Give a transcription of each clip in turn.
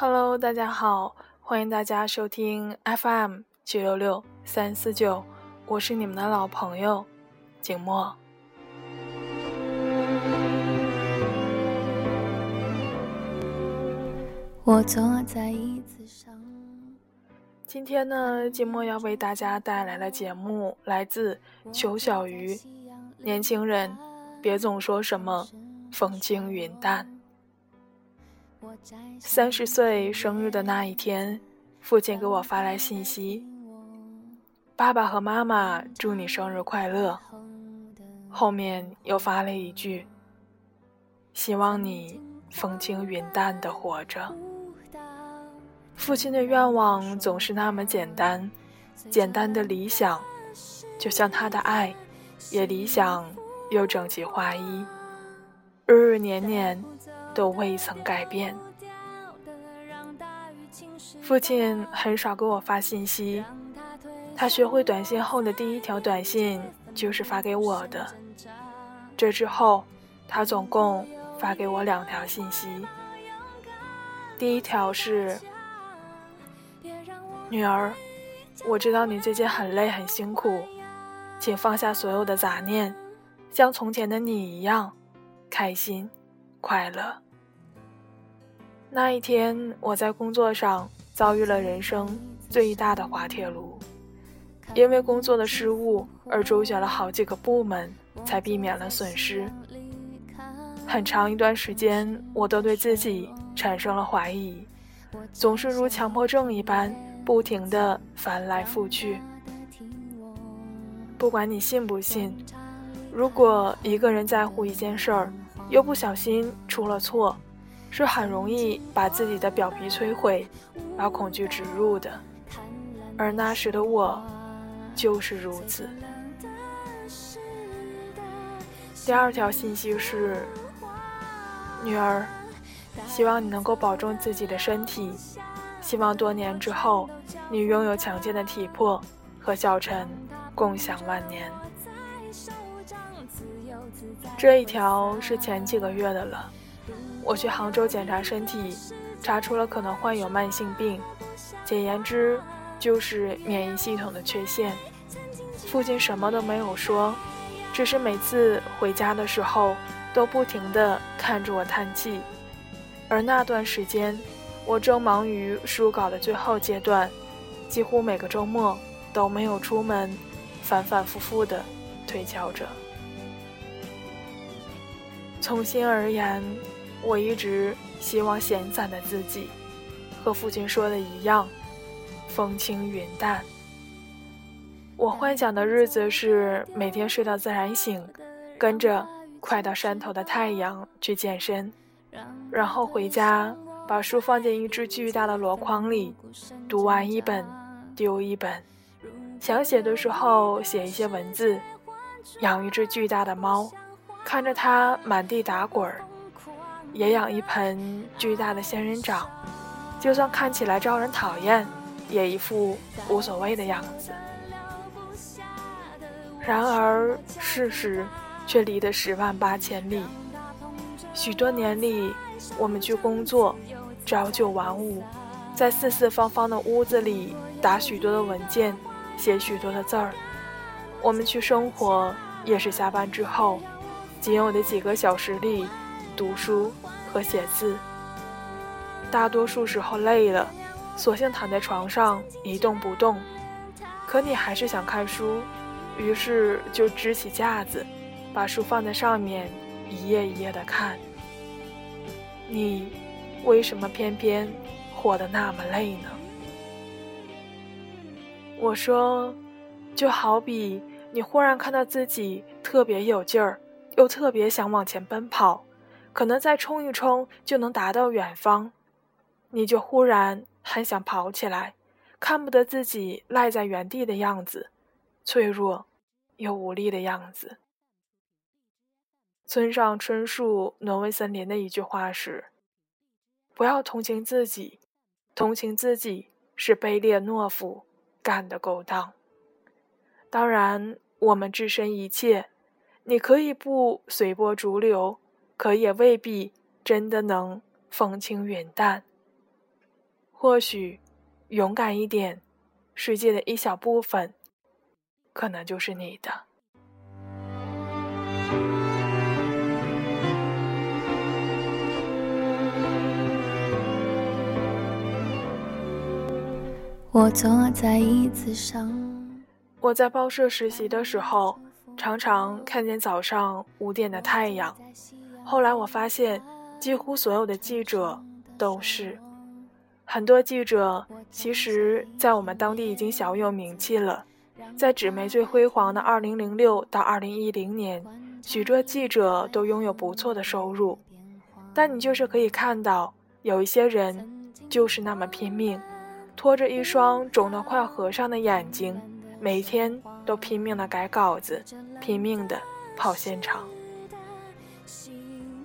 Hello，大家好，欢迎大家收听 FM 七六六三四九，我是你们的老朋友景墨。我坐在椅子上。今天呢，景墨要为大家带来的节目来自裘小鱼。年轻人，别总说什么风轻云淡。三十岁生日的那一天，父亲给我发来信息：“爸爸和妈妈祝你生日快乐。”后面又发了一句：“希望你风轻云淡的活着。”父亲的愿望总是那么简单，简单的理想，就像他的爱，也理想又整齐划一，日日年年。都未曾改变。父亲很少给我发信息，他学会短信后的第一条短信就是发给我的。这之后，他总共发给我两条信息。第一条是：“女儿，我知道你最近很累很辛苦，请放下所有的杂念，像从前的你一样，开心快乐。”那一天，我在工作上遭遇了人生最大的滑铁卢，因为工作的失误而周旋了好几个部门，才避免了损失。很长一段时间，我都对自己产生了怀疑，总是如强迫症一般，不停的翻来覆去。不管你信不信，如果一个人在乎一件事儿，又不小心出了错。是很容易把自己的表皮摧毁，把恐惧植入的，而那时的我，就是如此。第二条信息是：女儿，希望你能够保重自己的身体，希望多年之后，你拥有强健的体魄，和小陈共享晚年。这一条是前几个月的了。我去杭州检查身体，查出了可能患有慢性病，简言之就是免疫系统的缺陷。父亲什么都没有说，只是每次回家的时候都不停地看着我叹气。而那段时间，我正忙于书稿的最后阶段，几乎每个周末都没有出门，反反复复地推敲着。从心而言。我一直希望闲散的自己，和父亲说的一样，风轻云淡。我幻想的日子是每天睡到自然醒，跟着快到山头的太阳去健身，然后回家把书放进一只巨大的箩筐里，读完一本丢一本，想写的时候写一些文字，养一只巨大的猫，看着它满地打滚儿。也养一盆巨大的仙人掌，就算看起来招人讨厌，也一副无所谓的样子。然而事实却离得十万八千里。许多年里，我们去工作，朝九晚五，在四四方方的屋子里打许多的文件，写许多的字儿。我们去生活，也是下班之后，仅有的几个小时里。读书和写字，大多数时候累了，索性躺在床上一动不动。可你还是想看书，于是就支起架子，把书放在上面，一页一页的看。你为什么偏偏活得那么累呢？我说，就好比你忽然看到自己特别有劲儿，又特别想往前奔跑。可能再冲一冲就能达到远方，你就忽然很想跑起来，看不得自己赖在原地的样子，脆弱又无力的样子。村上春树《挪威森林》的一句话是：“不要同情自己，同情自己是卑劣懦夫干的勾当。”当然，我们置身一切，你可以不随波逐流。可也未必真的能风轻云淡。或许，勇敢一点，世界的一小部分，可能就是你的。我坐在椅子上。我在报社实习的时候，常常看见早上五点的太阳。后来我发现，几乎所有的记者都是。很多记者其实，在我们当地已经小有名气了。在纸媒最辉煌的2006到2010年，许多记者都拥有不错的收入。但你就是可以看到，有一些人就是那么拼命，拖着一双肿得快合上的眼睛，每天都拼命地改稿子，拼命地跑现场。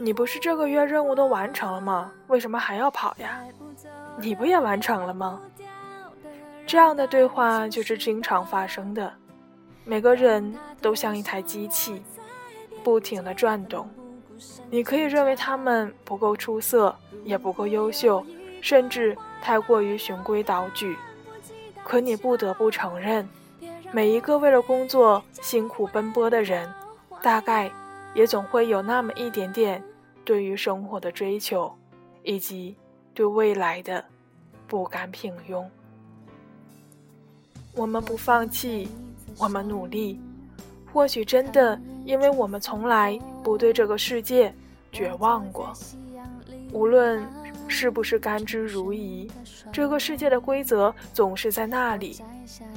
你不是这个月任务都完成了吗？为什么还要跑呀？你不也完成了吗？这样的对话就是经常发生的。每个人都像一台机器，不停地转动。你可以认为他们不够出色，也不够优秀，甚至太过于循规蹈矩。可你不得不承认，每一个为了工作辛苦奔波的人，大概也总会有那么一点点对于生活的追求，以及。对未来的不甘平庸，我们不放弃，我们努力。或许真的，因为我们从来不对这个世界绝望过。无论是不是甘之如饴，这个世界的规则总是在那里。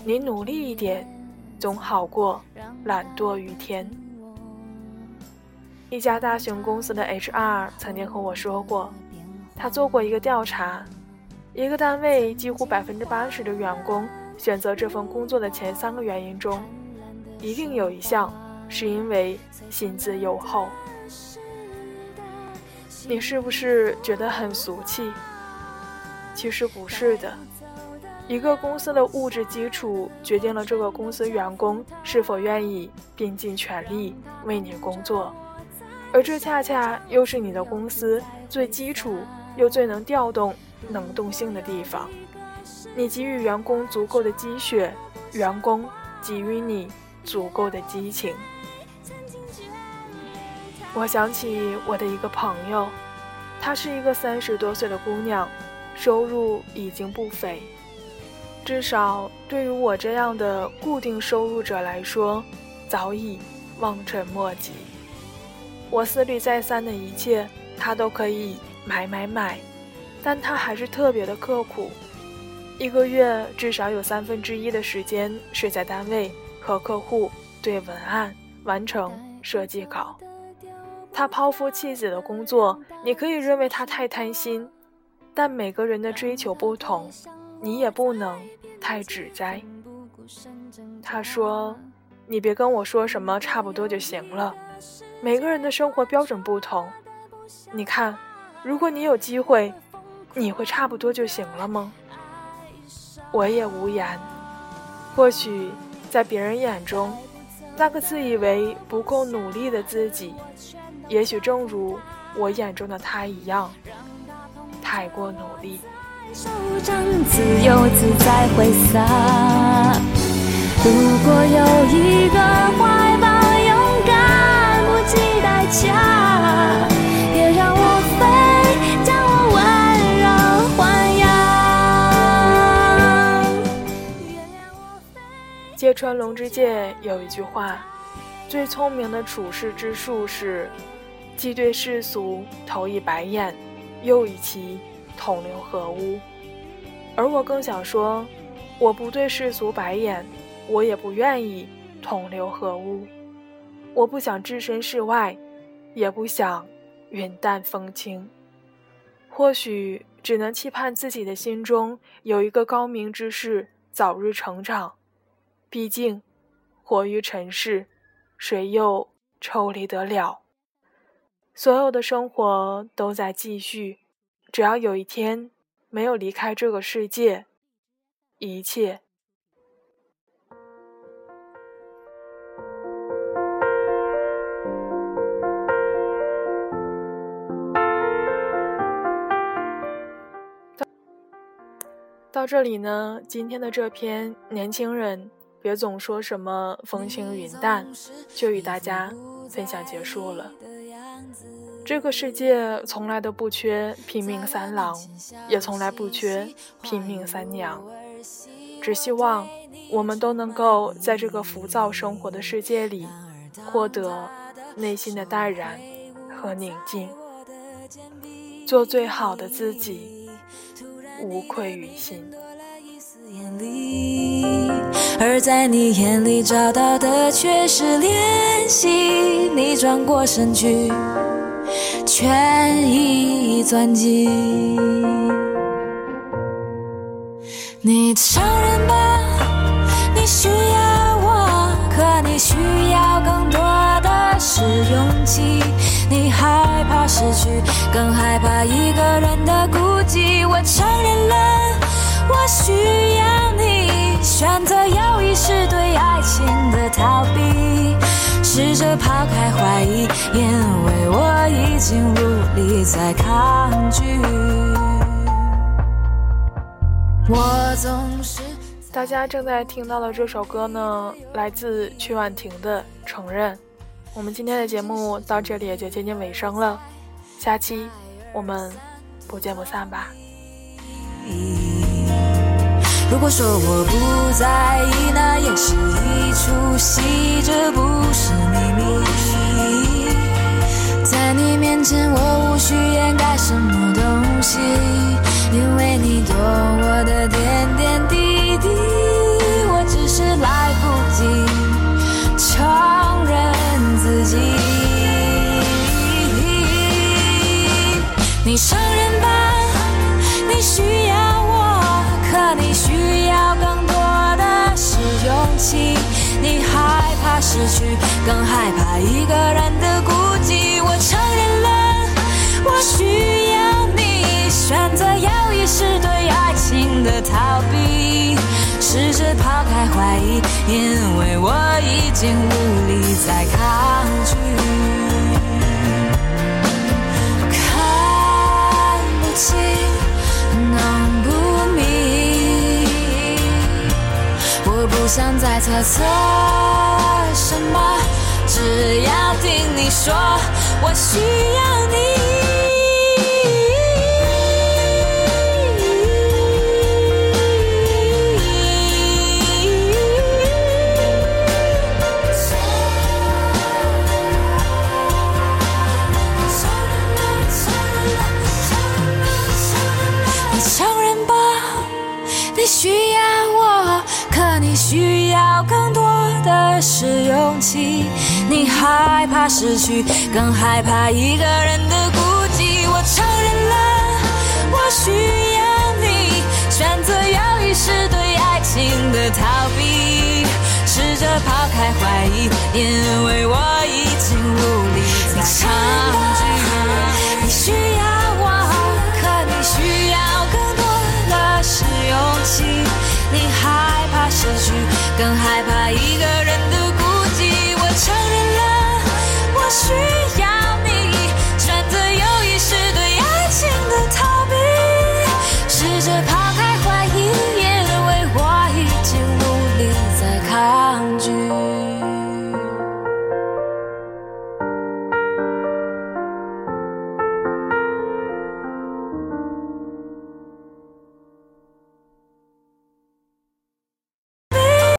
你努力一点，总好过懒惰于天。一家大型公司的 HR 曾经和我说过。他做过一个调查，一个单位几乎百分之八十的员工选择这份工作的前三个原因中，一定有一项是因为薪资优厚。你是不是觉得很俗气？其实不是的，一个公司的物质基础决定了这个公司员工是否愿意并尽全力为你工作，而这恰恰又是你的公司最基础。又最能调动能动性的地方，你给予员工足够的积雪，员工给予你足够的激情。我想起我的一个朋友，她是一个三十多岁的姑娘，收入已经不菲，至少对于我这样的固定收入者来说，早已望尘莫及。我思虑再三的一切，他都可以。买买买，但他还是特别的刻苦，一个月至少有三分之一的时间是在单位和客户对文案、完成设计稿。他抛夫弃子的工作，你可以认为他太贪心，但每个人的追求不同，你也不能太指摘。他说：“你别跟我说什么差不多就行了，每个人的生活标准不同，你看。”如果你有机会，你会差不多就行了吗？我也无言。或许在别人眼中，那个自以为不够努力的自己，也许正如我眼中的他一样，太过努力。自由自在挥洒如果有一个怀，计代价。芥川龙之介有一句话：“最聪明的处世之术是，既对世俗投以白眼，又与其同流合污。”而我更想说，我不对世俗白眼，我也不愿意同流合污。我不想置身事外，也不想云淡风轻。或许只能期盼自己的心中有一个高明之士早日成长。毕竟，活于尘世，谁又抽离得了？所有的生活都在继续，只要有一天没有离开这个世界，一切。到这里呢，今天的这篇年轻人别总说什么风轻云淡，就与大家分享结束了。这个世界从来都不缺拼命三郎，也从来不缺拼命三娘。只希望我们都能够在这个浮躁生活的世界里，获得内心的淡然和宁静，做最好的自己，无愧于心。而在你眼里找到的却是怜惜，你转过身去。全意钻进你承认吧，你需要我，可你需要更多的是勇气。你害怕失去，更害怕一个人的孤寂。我承认了，我需要你，选择有意识对爱情的逃避。试着抛开怀疑，因为我已经无力再抗拒。我总是。大家正在听到的这首歌呢，来自曲婉婷的《承认》。我们今天的节目到这里也就接近尾声了，下期我们不见不散吧。如果说我不在意，那也是一出戏，这不是秘密。在你面前，我无需掩盖什么东西，因为你懂我的点点滴滴。失去，更害怕一个人的孤寂。我承认了，我需要你。选择有意识对爱情的逃避，试着抛开怀疑，因为我已经无力再抗拒。看不清。想再猜测什么，只要听你说，我需要你。失去，更害怕一个人的孤寂。我承认了，我需要你，选择犹豫是对爱情的逃避。试着抛开怀疑，因为我已经无力再抗拒。你需要我，可你需要更多的是勇气。你害怕失去，更害怕一个人。